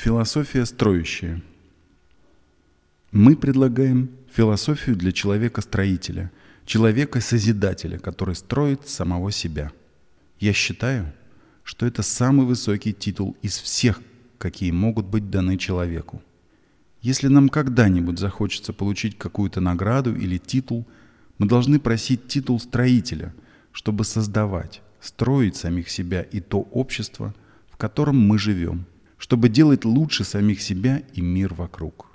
Философия строящая. Мы предлагаем философию для человека-строителя, человека-созидателя, который строит самого себя. Я считаю, что это самый высокий титул из всех, какие могут быть даны человеку. Если нам когда-нибудь захочется получить какую-то награду или титул, мы должны просить титул строителя, чтобы создавать, строить самих себя и то общество, в котором мы живем – чтобы делать лучше самих себя и мир вокруг.